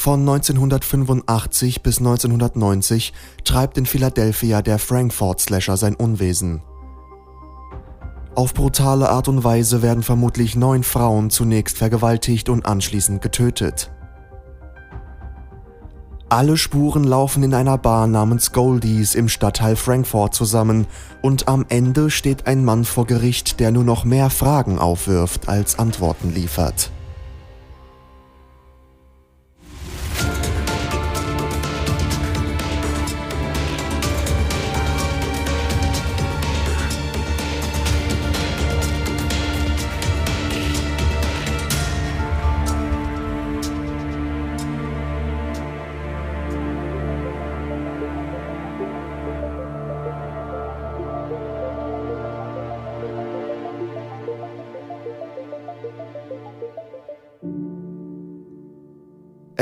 Von 1985 bis 1990 treibt in Philadelphia der Frankfurt Slasher sein Unwesen. Auf brutale Art und Weise werden vermutlich neun Frauen zunächst vergewaltigt und anschließend getötet. Alle Spuren laufen in einer Bar namens Goldies im Stadtteil Frankfurt zusammen und am Ende steht ein Mann vor Gericht, der nur noch mehr Fragen aufwirft als Antworten liefert.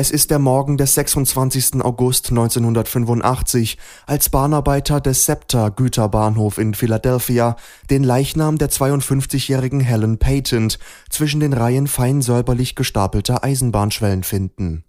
Es ist der Morgen des 26. August 1985, als Bahnarbeiter des SEPTA Güterbahnhof in Philadelphia den Leichnam der 52-jährigen Helen Patent zwischen den Reihen fein säuberlich gestapelter Eisenbahnschwellen finden.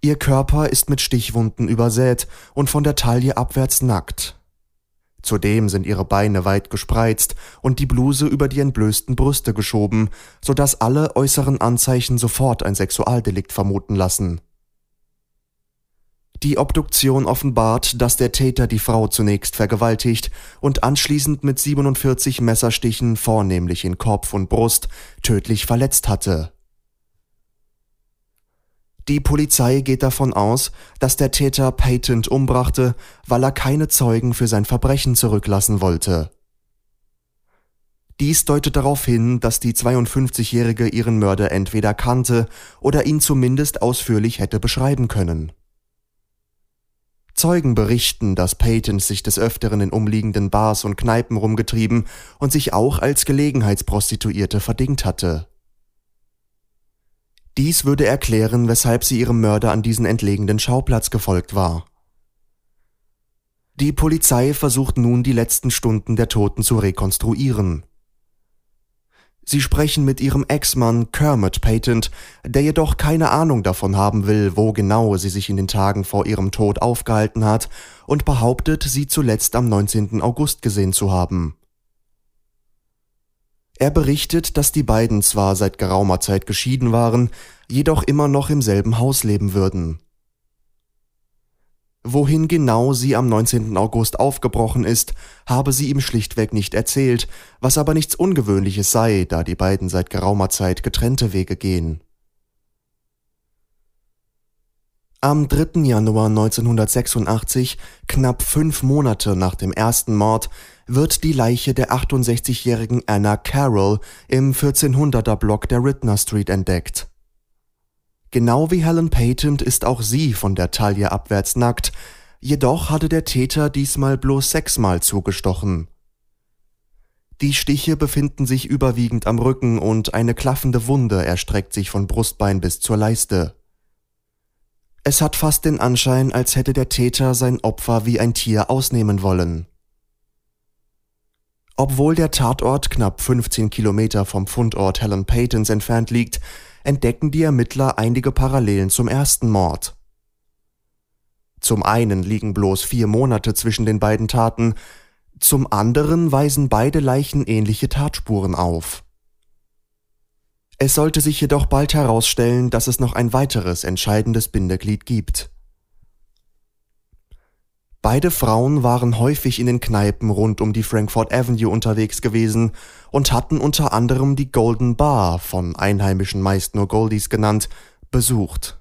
Ihr Körper ist mit Stichwunden übersät und von der Taille abwärts nackt. Zudem sind ihre Beine weit gespreizt und die Bluse über die entblößten Brüste geschoben, so dass alle äußeren Anzeichen sofort ein Sexualdelikt vermuten lassen. Die Obduktion offenbart, dass der Täter die Frau zunächst vergewaltigt und anschließend mit 47 Messerstichen vornehmlich in Kopf und Brust tödlich verletzt hatte die Polizei geht davon aus, dass der Täter Patent umbrachte, weil er keine Zeugen für sein Verbrechen zurücklassen wollte. Dies deutet darauf hin, dass die 52-Jährige ihren Mörder entweder kannte oder ihn zumindest ausführlich hätte beschreiben können. Zeugen berichten, dass Peyton sich des Öfteren in umliegenden Bars und Kneipen rumgetrieben und sich auch als Gelegenheitsprostituierte verdingt hatte. Dies würde erklären, weshalb sie ihrem Mörder an diesen entlegenen Schauplatz gefolgt war. Die Polizei versucht nun die letzten Stunden der Toten zu rekonstruieren. Sie sprechen mit ihrem Ex-Mann Kermit Patent, der jedoch keine Ahnung davon haben will, wo genau sie sich in den Tagen vor ihrem Tod aufgehalten hat und behauptet, sie zuletzt am 19. August gesehen zu haben. Er berichtet, dass die beiden zwar seit geraumer Zeit geschieden waren, jedoch immer noch im selben Haus leben würden. Wohin genau sie am 19. August aufgebrochen ist, habe sie ihm schlichtweg nicht erzählt, was aber nichts Ungewöhnliches sei, da die beiden seit geraumer Zeit getrennte Wege gehen. Am 3. Januar 1986, knapp fünf Monate nach dem ersten Mord, wird die Leiche der 68-jährigen Anna Carroll im 1400er Block der Ridner Street entdeckt. Genau wie Helen Patent ist auch sie von der Taille abwärts nackt, jedoch hatte der Täter diesmal bloß sechsmal zugestochen. Die Stiche befinden sich überwiegend am Rücken und eine klaffende Wunde erstreckt sich von Brustbein bis zur Leiste. Es hat fast den Anschein, als hätte der Täter sein Opfer wie ein Tier ausnehmen wollen. Obwohl der Tatort knapp 15 Kilometer vom Fundort Helen Paytons entfernt liegt, entdecken die Ermittler einige Parallelen zum ersten Mord. Zum einen liegen bloß vier Monate zwischen den beiden Taten, zum anderen weisen beide Leichen ähnliche Tatspuren auf. Es sollte sich jedoch bald herausstellen, dass es noch ein weiteres entscheidendes Bindeglied gibt. Beide Frauen waren häufig in den Kneipen rund um die Frankfurt Avenue unterwegs gewesen und hatten unter anderem die Golden Bar, von Einheimischen meist nur Goldies genannt, besucht.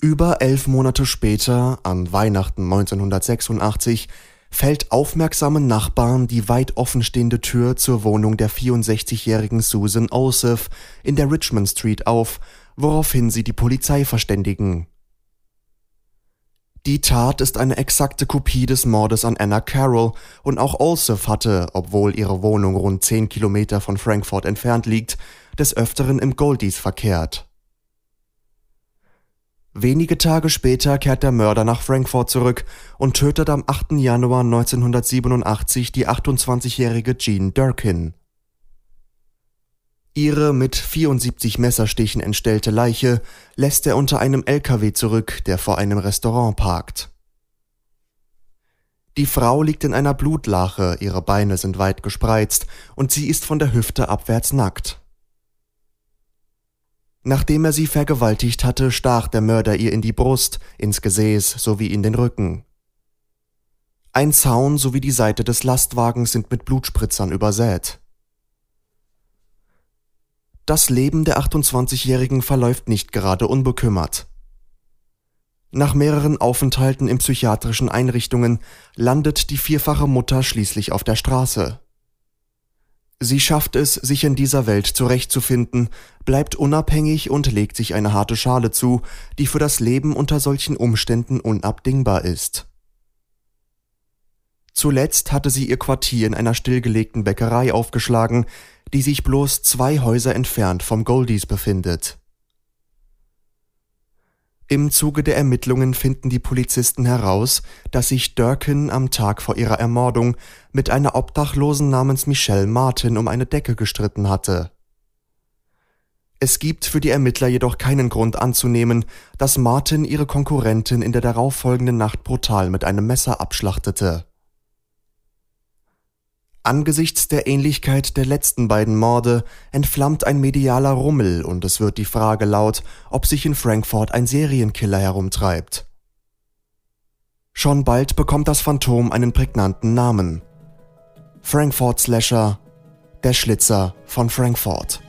Über elf Monate später, an Weihnachten 1986, fällt aufmerksamen Nachbarn die weit offenstehende Tür zur Wohnung der 64-jährigen Susan Osef in der Richmond Street auf, woraufhin sie die Polizei verständigen. Die Tat ist eine exakte Kopie des Mordes an Anna Carroll und auch Olsef hatte, obwohl ihre Wohnung rund zehn Kilometer von Frankfurt entfernt liegt, des Öfteren im Goldies verkehrt. Wenige Tage später kehrt der Mörder nach Frankfurt zurück und tötet am 8. Januar 1987 die 28-jährige Jean Durkin. Ihre mit 74 Messerstichen entstellte Leiche lässt er unter einem LKW zurück, der vor einem Restaurant parkt. Die Frau liegt in einer Blutlache, ihre Beine sind weit gespreizt und sie ist von der Hüfte abwärts nackt. Nachdem er sie vergewaltigt hatte, stach der Mörder ihr in die Brust, ins Gesäß sowie in den Rücken. Ein Zaun sowie die Seite des Lastwagens sind mit Blutspritzern übersät. Das Leben der 28-Jährigen verläuft nicht gerade unbekümmert. Nach mehreren Aufenthalten in psychiatrischen Einrichtungen landet die vierfache Mutter schließlich auf der Straße. Sie schafft es, sich in dieser Welt zurechtzufinden, bleibt unabhängig und legt sich eine harte Schale zu, die für das Leben unter solchen Umständen unabdingbar ist. Zuletzt hatte sie ihr Quartier in einer stillgelegten Bäckerei aufgeschlagen, die sich bloß zwei Häuser entfernt vom Goldies befindet. Im Zuge der Ermittlungen finden die Polizisten heraus, dass sich Durkin am Tag vor ihrer Ermordung mit einer Obdachlosen namens Michelle Martin um eine Decke gestritten hatte. Es gibt für die Ermittler jedoch keinen Grund anzunehmen, dass Martin ihre Konkurrentin in der darauffolgenden Nacht brutal mit einem Messer abschlachtete. Angesichts der Ähnlichkeit der letzten beiden Morde entflammt ein medialer Rummel und es wird die Frage laut, ob sich in Frankfurt ein Serienkiller herumtreibt. Schon bald bekommt das Phantom einen prägnanten Namen. Frankfurt Slasher, der Schlitzer von Frankfurt.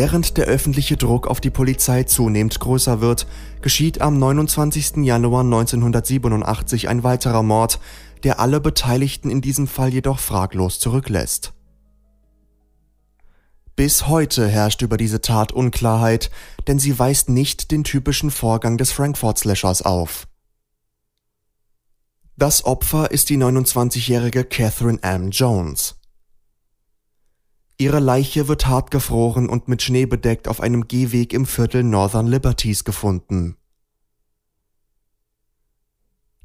Während der öffentliche Druck auf die Polizei zunehmend größer wird, geschieht am 29. Januar 1987 ein weiterer Mord, der alle Beteiligten in diesem Fall jedoch fraglos zurücklässt. Bis heute herrscht über diese Tat Unklarheit, denn sie weist nicht den typischen Vorgang des Frankfurt Slashers auf. Das Opfer ist die 29-jährige Catherine M. Jones. Ihre Leiche wird hart gefroren und mit Schnee bedeckt auf einem Gehweg im Viertel Northern Liberties gefunden.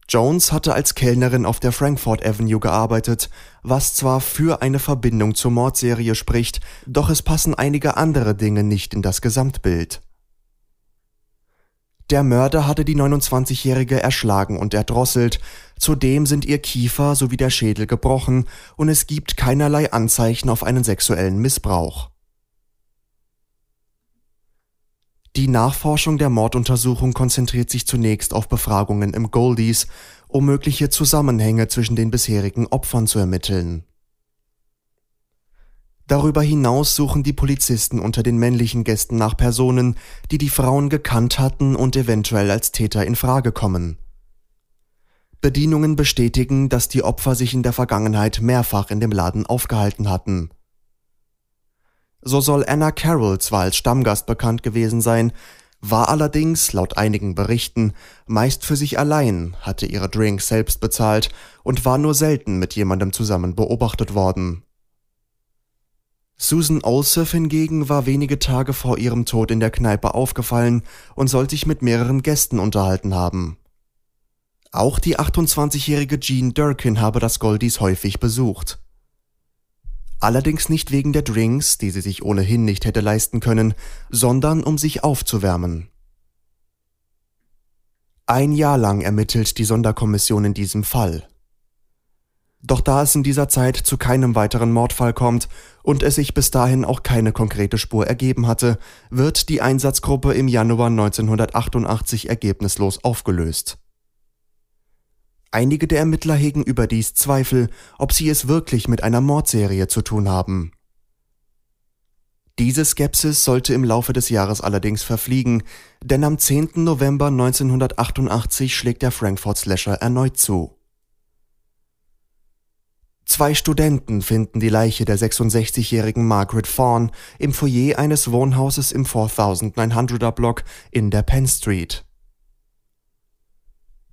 Jones hatte als Kellnerin auf der Frankfurt Avenue gearbeitet, was zwar für eine Verbindung zur Mordserie spricht, doch es passen einige andere Dinge nicht in das Gesamtbild. Der Mörder hatte die 29-Jährige erschlagen und erdrosselt, zudem sind ihr Kiefer sowie der Schädel gebrochen und es gibt keinerlei Anzeichen auf einen sexuellen Missbrauch. Die Nachforschung der Morduntersuchung konzentriert sich zunächst auf Befragungen im Goldies, um mögliche Zusammenhänge zwischen den bisherigen Opfern zu ermitteln Darüber hinaus suchen die Polizisten unter den männlichen Gästen nach Personen, die die Frauen gekannt hatten und eventuell als Täter in Frage kommen. Bedienungen bestätigen, dass die Opfer sich in der Vergangenheit mehrfach in dem Laden aufgehalten hatten. So soll Anna Carroll zwar als Stammgast bekannt gewesen sein, war allerdings, laut einigen Berichten, meist für sich allein, hatte ihre Drinks selbst bezahlt und war nur selten mit jemandem zusammen beobachtet worden. Susan Olseth hingegen war wenige Tage vor ihrem Tod in der Kneipe aufgefallen und soll sich mit mehreren Gästen unterhalten haben. Auch die 28-jährige Jean Durkin habe das Goldies häufig besucht. Allerdings nicht wegen der Drinks, die sie sich ohnehin nicht hätte leisten können, sondern um sich aufzuwärmen. Ein Jahr lang ermittelt die Sonderkommission in diesem Fall. Doch da es in dieser Zeit zu keinem weiteren Mordfall kommt und es sich bis dahin auch keine konkrete Spur ergeben hatte, wird die Einsatzgruppe im Januar 1988 ergebnislos aufgelöst. Einige der Ermittler hegen überdies Zweifel, ob sie es wirklich mit einer Mordserie zu tun haben. Diese Skepsis sollte im Laufe des Jahres allerdings verfliegen, denn am 10. November 1988 schlägt der Frankfurt Slasher erneut zu. Zwei Studenten finden die Leiche der 66-jährigen Margaret Fawn im Foyer eines Wohnhauses im 4900er Block in der Penn Street.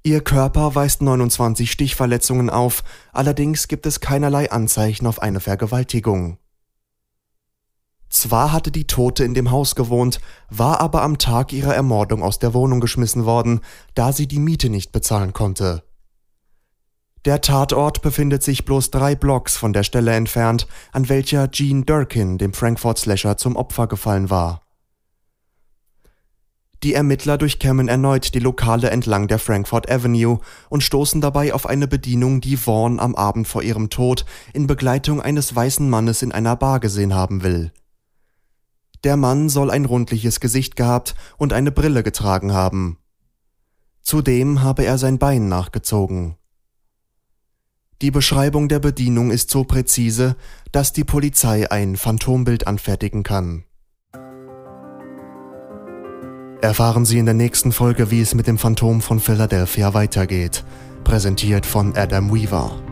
Ihr Körper weist 29 Stichverletzungen auf, allerdings gibt es keinerlei Anzeichen auf eine Vergewaltigung. Zwar hatte die Tote in dem Haus gewohnt, war aber am Tag ihrer Ermordung aus der Wohnung geschmissen worden, da sie die Miete nicht bezahlen konnte. Der Tatort befindet sich bloß drei Blocks von der Stelle entfernt, an welcher Jean Durkin, dem Frankfurt Slasher, zum Opfer gefallen war. Die Ermittler durchkämmen erneut die Lokale entlang der Frankfurt Avenue und stoßen dabei auf eine Bedienung, die Vaughn am Abend vor ihrem Tod in Begleitung eines weißen Mannes in einer Bar gesehen haben will. Der Mann soll ein rundliches Gesicht gehabt und eine Brille getragen haben. Zudem habe er sein Bein nachgezogen. Die Beschreibung der Bedienung ist so präzise, dass die Polizei ein Phantombild anfertigen kann. Erfahren Sie in der nächsten Folge, wie es mit dem Phantom von Philadelphia weitergeht, präsentiert von Adam Weaver.